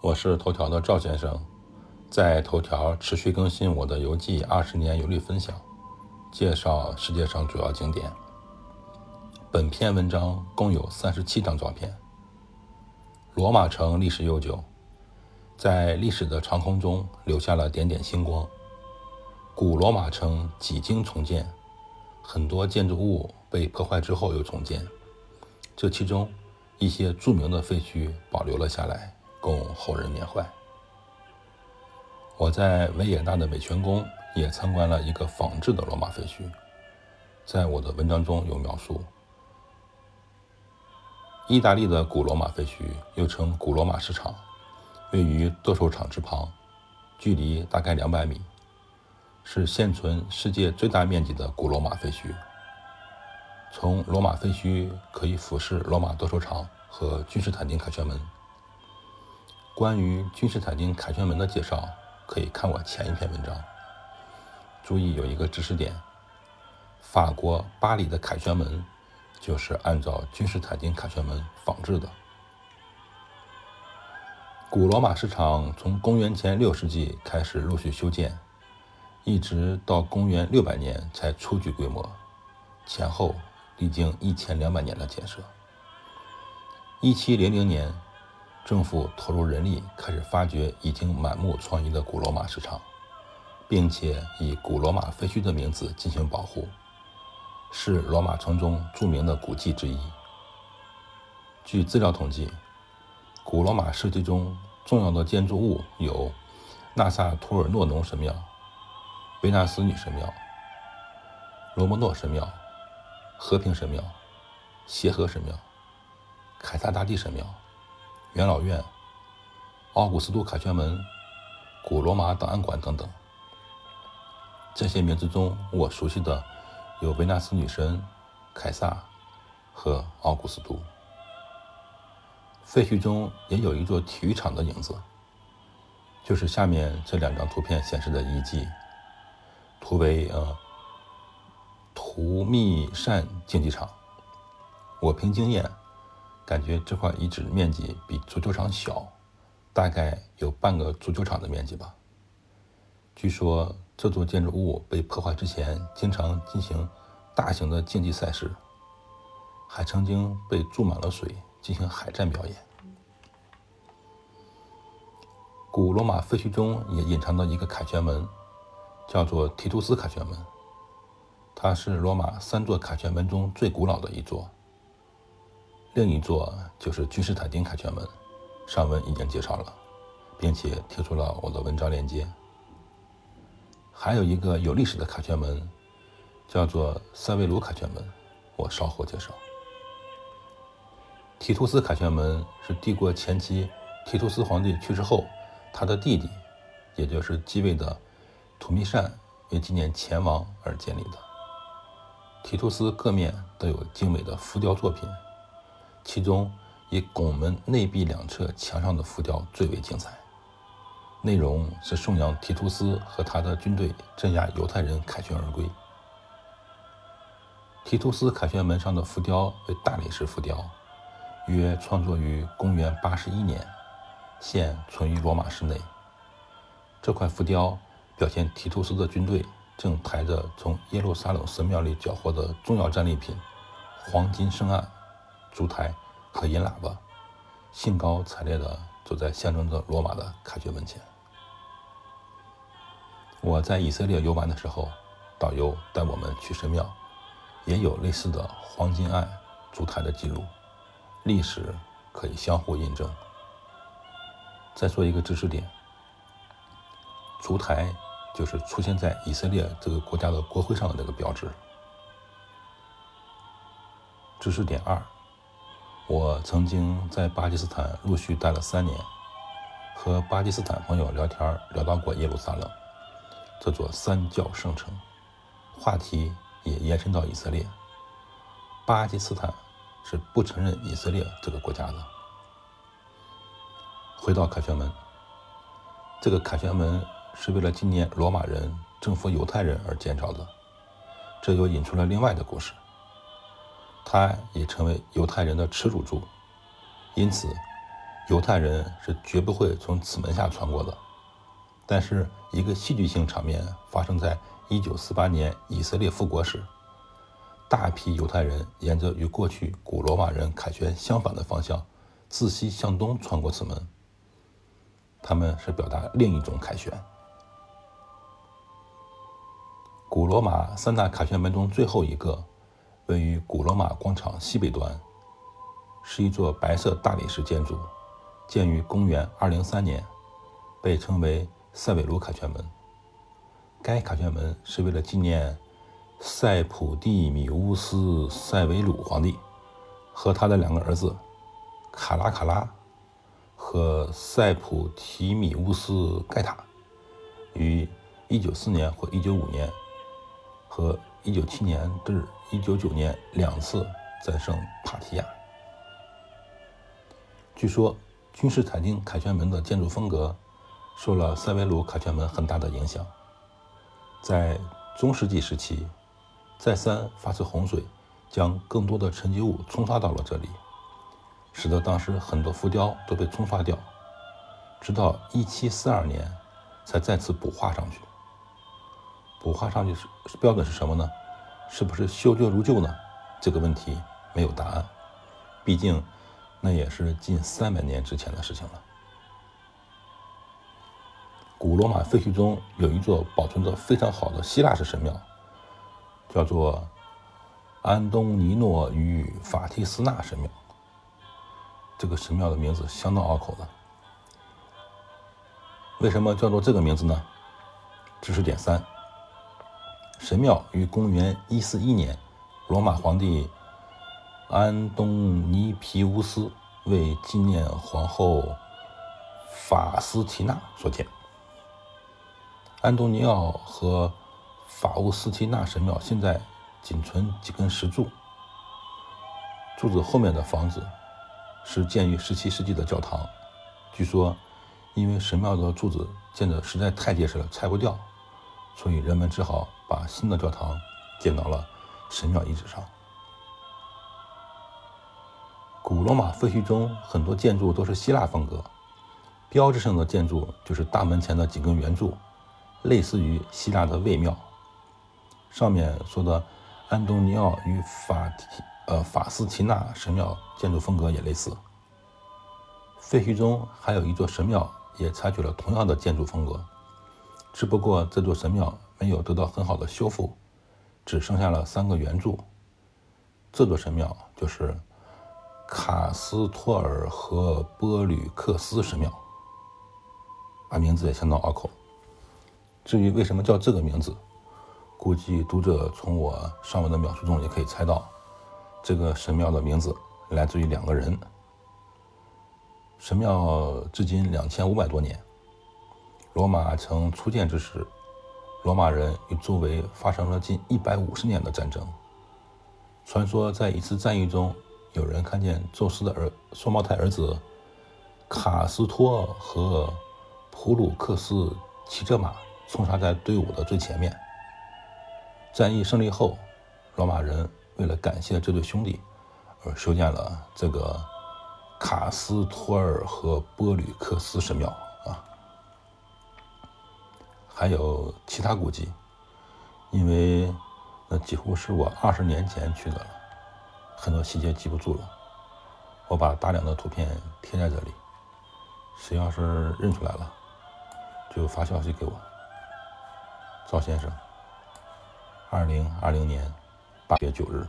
我是头条的赵先生，在头条持续更新我的游记二十年游历分享，介绍世界上主要景点。本篇文章共有三十七张照片。罗马城历史悠久，在历史的长空中留下了点点星光。古罗马城几经重建，很多建筑物被破坏之后又重建，这其中一些著名的废墟保留了下来。供后人缅怀。我在维也纳的美泉宫也参观了一个仿制的罗马废墟，在我的文章中有描述。意大利的古罗马废墟又称古罗马市场，位于斗兽场之旁，距离大概两百米，是现存世界最大面积的古罗马废墟。从罗马废墟可以俯视罗马斗兽场和君士坦丁凯旋门。关于君士坦丁凯旋门的介绍，可以看我前一篇文章。注意有一个知识点：法国巴黎的凯旋门就是按照君士坦丁凯旋门仿制的。古罗马市场从公元前六世纪开始陆续修建，一直到公元六百年才初具规模，前后历经一千两百年的建设。一七零零年。政府投入人力，开始发掘已经满目疮痍的古罗马市场，并且以古罗马废墟的名字进行保护，是罗马城中著名的古迹之一。据资料统计，古罗马世纪中重要的建筑物有纳萨图尔诺农神庙、维纳斯女神庙、罗摩诺神庙、和平神庙、协和神庙、凯撒大帝神庙。元老院、奥古斯都凯旋门、古罗马档案馆等等，这些名字中，我熟悉的有维纳斯女神、凯撒和奥古斯都。废墟中也有一座体育场的影子，就是下面这两张图片显示的遗迹。图为呃图密善竞技场。我凭经验。感觉这块遗址面积比足球场小，大概有半个足球场的面积吧。据说这座建筑物被破坏之前，经常进行大型的竞技赛事，还曾经被注满了水进行海战表演。古罗马废墟中也隐藏着一个凯旋门，叫做提图斯凯旋门，它是罗马三座凯旋门中最古老的一座。另一座就是君士坦丁凯旋门，上文已经介绍了，并且贴出了我的文章链接。还有一个有历史的凯旋门，叫做塞维鲁凯旋门，我稍后介绍。提图斯凯旋门是帝国前期提图斯皇帝去世后，他的弟弟，也就是继位的图密善为纪念前王而建立的。提图斯各面都有精美的浮雕作品。其中以拱门内壁两侧墙上的浮雕最为精彩，内容是颂扬提图斯和他的军队镇压犹太人凯旋而归。提图斯凯旋门上的浮雕为大理石浮雕，约创作于公元八十一年，现存于罗马市内。这块浮雕表现提图斯的军队正抬着从耶路撒冷神庙里缴获的重要战利品——黄金圣案。烛台和银喇叭，兴高采烈地走在象征着罗马的凯旋门前。我在以色列游玩的时候，导游带我们去神庙，也有类似的黄金案、烛台的记录，历史可以相互印证。再说一个知识点：烛台就是出现在以色列这个国家的国徽上的那个标志。知识点二。我曾经在巴基斯坦陆续待了三年，和巴基斯坦朋友聊天聊到过耶路撒冷这座三教圣城，话题也延伸到以色列。巴基斯坦是不承认以色列这个国家的。回到凯旋门，这个凯旋门是为了纪念罗马人征服犹太人而建造的，这又引出了另外的故事。它也成为犹太人的耻辱柱，因此，犹太人是绝不会从此门下穿过的。但是，一个戏剧性场面发生在1948年以色列复国时，大批犹太人沿着与过去古罗马人凯旋相反的方向，自西向东穿过此门。他们是表达另一种凯旋。古罗马三大凯旋门中最后一个，位于古罗马广场西北端，是一座白色大理石建筑，建于公元203年，被称为。塞维鲁凯旋门，该凯旋门是为了纪念塞普蒂米乌斯·塞维鲁皇帝和他的两个儿子卡拉卡拉和塞普提米乌斯·盖塔于194年或195年和197年至199年两次战胜帕提亚。据说，君士坦丁凯旋门的建筑风格。受了塞维鲁凯旋门很大的影响，在中世纪时期，再三发生洪水，将更多的沉积物冲刷到了这里，使得当时很多浮雕都被冲刷掉，直到1742年才再次补画上去。补画上去是标准是什么呢？是不是修旧如旧呢？这个问题没有答案，毕竟那也是近三百年之前的事情了。古罗马废墟中有一座保存得非常好的希腊式神庙，叫做安东尼诺与法提斯纳神庙。这个神庙的名字相当拗口的。为什么叫做这个名字呢？知识点三：神庙于公元141年，罗马皇帝安东尼皮乌斯为纪念皇后法斯提娜所建。安东尼奥和法乌斯提娜神庙现在仅存几根石柱，柱子后面的房子是建于17世纪的教堂。据说，因为神庙的柱子建得实在太结实了，拆不掉，所以人们只好把新的教堂建到了神庙遗址上。古罗马废墟中很多建筑都是希腊风格，标志性的建筑就是大门前的几根圆柱。类似于希腊的卫庙，上面说的安东尼奥与法提呃法斯提纳神庙建筑风格也类似。废墟中还有一座神庙，也采取了同样的建筑风格，只不过这座神庙没有得到很好的修复，只剩下了三个圆柱。这座神庙就是卡斯托尔和波吕克斯神庙，啊，名字也相当拗口。至于为什么叫这个名字，估计读者从我上文的描述中也可以猜到，这个神庙的名字来自于两个人。神庙至今两千五百多年，罗马城初建之时，罗马人与周围发生了近一百五十年的战争。传说在一次战役中，有人看见宙斯的儿双胞胎儿子卡斯托和普鲁克斯骑着马。冲杀在队伍的最前面。战役胜利后，罗马人为了感谢这对兄弟，而修建了这个卡斯托尔和波吕克斯神庙。还有其他古迹，因为那几乎是我二十年前去的了，很多细节记不住了。我把大量的图片贴在这里，谁要是认出来了，就发消息给我。赵先生，二零二零年八月九日。